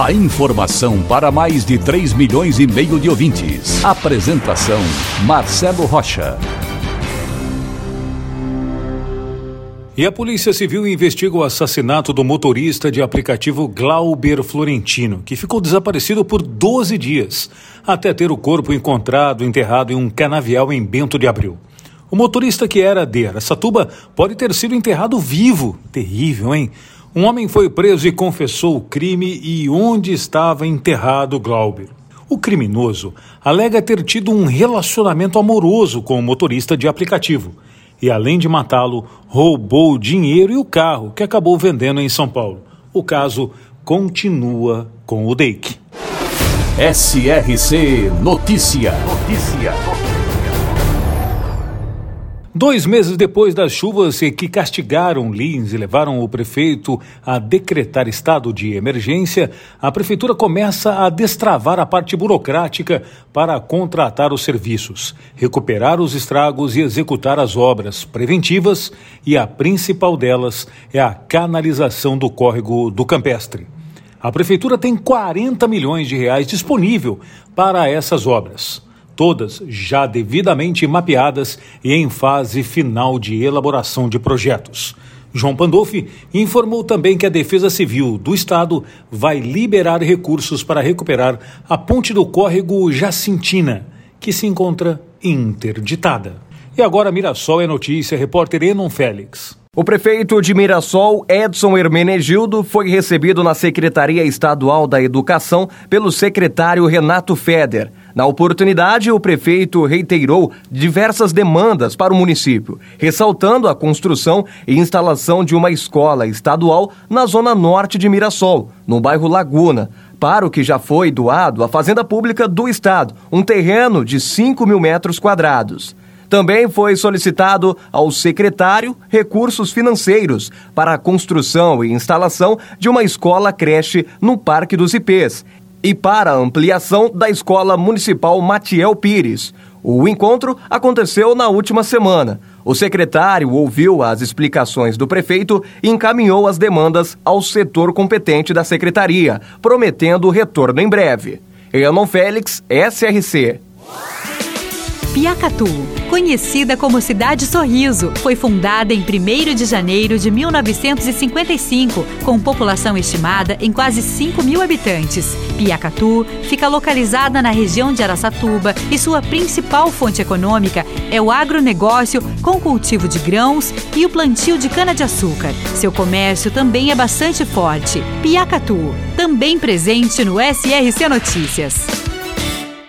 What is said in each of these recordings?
A informação para mais de 3 milhões e meio de ouvintes. Apresentação Marcelo Rocha. E a Polícia Civil investiga o assassinato do motorista de aplicativo Glauber Florentino, que ficou desaparecido por 12 dias, até ter o corpo encontrado enterrado em um canavial em Bento de Abril. O motorista que era de Aracatuba pode ter sido enterrado vivo. Terrível, hein? Um homem foi preso e confessou o crime e onde estava enterrado Glauber. O criminoso alega ter tido um relacionamento amoroso com o motorista de aplicativo e, além de matá-lo, roubou o dinheiro e o carro que acabou vendendo em São Paulo. O caso continua com o DEIC. SRC Notícia. Notícia. Dois meses depois das chuvas que castigaram Lins e levaram o prefeito a decretar estado de emergência, a prefeitura começa a destravar a parte burocrática para contratar os serviços, recuperar os estragos e executar as obras preventivas, e a principal delas é a canalização do córrego do Campestre. A prefeitura tem 40 milhões de reais disponível para essas obras todas já devidamente mapeadas e em fase final de elaboração de projetos. João Pandolfi informou também que a Defesa Civil do Estado vai liberar recursos para recuperar a ponte do córrego Jacintina, que se encontra interditada. E agora Mirassol é notícia, repórter Enon Félix. O prefeito de Mirassol, Edson Hermenegildo, foi recebido na Secretaria Estadual da Educação pelo secretário Renato Feder. Na oportunidade, o prefeito reiterou diversas demandas para o município, ressaltando a construção e instalação de uma escola estadual na zona norte de Mirassol, no bairro Laguna, para o que já foi doado à Fazenda Pública do Estado, um terreno de 5 mil metros quadrados. Também foi solicitado ao secretário recursos financeiros para a construção e instalação de uma escola creche no Parque dos Ipês e para a ampliação da Escola Municipal Matiel Pires. O encontro aconteceu na última semana. O secretário ouviu as explicações do prefeito e encaminhou as demandas ao setor competente da secretaria, prometendo retorno em breve. Enon Félix, SRC. Piacatu, conhecida como Cidade Sorriso, foi fundada em 1 de janeiro de 1955, com população estimada em quase 5 mil habitantes. Piacatu fica localizada na região de Araçatuba e sua principal fonte econômica é o agronegócio com cultivo de grãos e o plantio de cana-de-açúcar. Seu comércio também é bastante forte. Piacatu, também presente no SRC Notícias.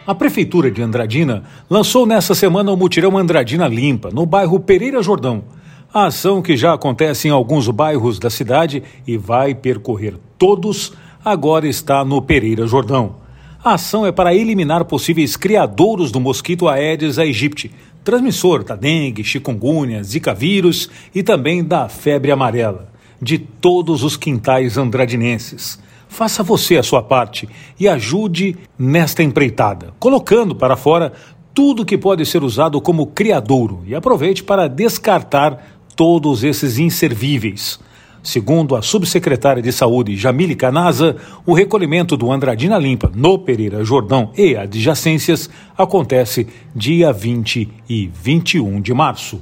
A Prefeitura de Andradina lançou nesta semana o mutirão Andradina Limpa, no bairro Pereira Jordão. A ação, que já acontece em alguns bairros da cidade e vai percorrer todos, agora está no Pereira Jordão. A ação é para eliminar possíveis criadouros do mosquito Aedes aegypti, transmissor da dengue, chikungunya, zika vírus e também da febre amarela, de todos os quintais andradinenses. Faça você a sua parte e ajude nesta empreitada, colocando para fora tudo que pode ser usado como criadouro e aproveite para descartar todos esses inservíveis. Segundo a subsecretária de Saúde, Jamile Canaza, o recolhimento do Andradina Limpa no Pereira Jordão e adjacências acontece dia 20 e 21 de março.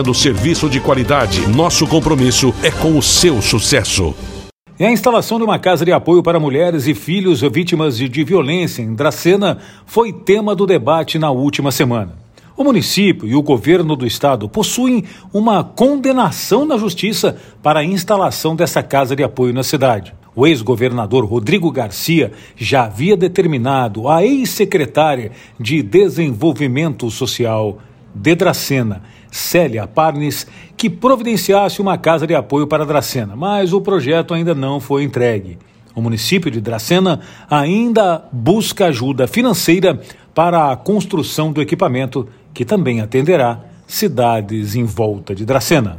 oferecendo serviço de qualidade. Nosso compromisso é com o seu sucesso. E a instalação de uma casa de apoio para mulheres e filhos vítimas de violência em Dracena foi tema do debate na última semana. O município e o governo do estado possuem uma condenação na justiça para a instalação dessa casa de apoio na cidade. O ex-governador Rodrigo Garcia já havia determinado à ex-secretária de Desenvolvimento Social de Dracena, Célia Parnes, que providenciasse uma casa de apoio para Dracena, mas o projeto ainda não foi entregue. O município de Dracena ainda busca ajuda financeira para a construção do equipamento, que também atenderá cidades em volta de Dracena.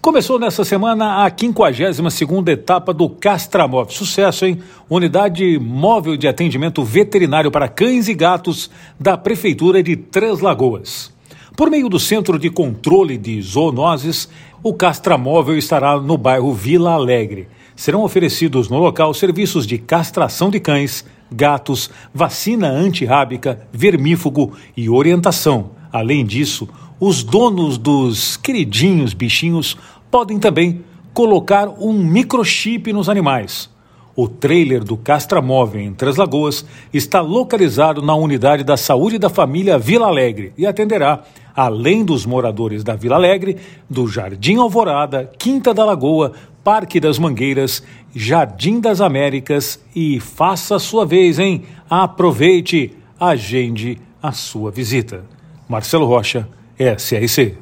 Começou nessa semana a 52ª etapa do Castramov. Sucesso, hein? Unidade móvel de atendimento veterinário para cães e gatos da Prefeitura de Três Lagoas. Por meio do Centro de Controle de Zoonoses, o castramóvel estará no bairro Vila Alegre. Serão oferecidos no local serviços de castração de cães, gatos, vacina antirrábica, vermífugo e orientação. Além disso, os donos dos queridinhos bichinhos podem também colocar um microchip nos animais. O trailer do Castramóvel em Três Lagoas está localizado na unidade da saúde da família Vila Alegre e atenderá, além dos moradores da Vila Alegre, do Jardim Alvorada, Quinta da Lagoa, Parque das Mangueiras, Jardim das Américas e faça a sua vez, hein? Aproveite, agende a sua visita. Marcelo Rocha, SRC.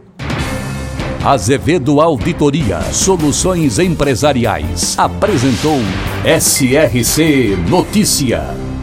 Azevedo Auditoria Soluções Empresariais apresentou SRC Notícia.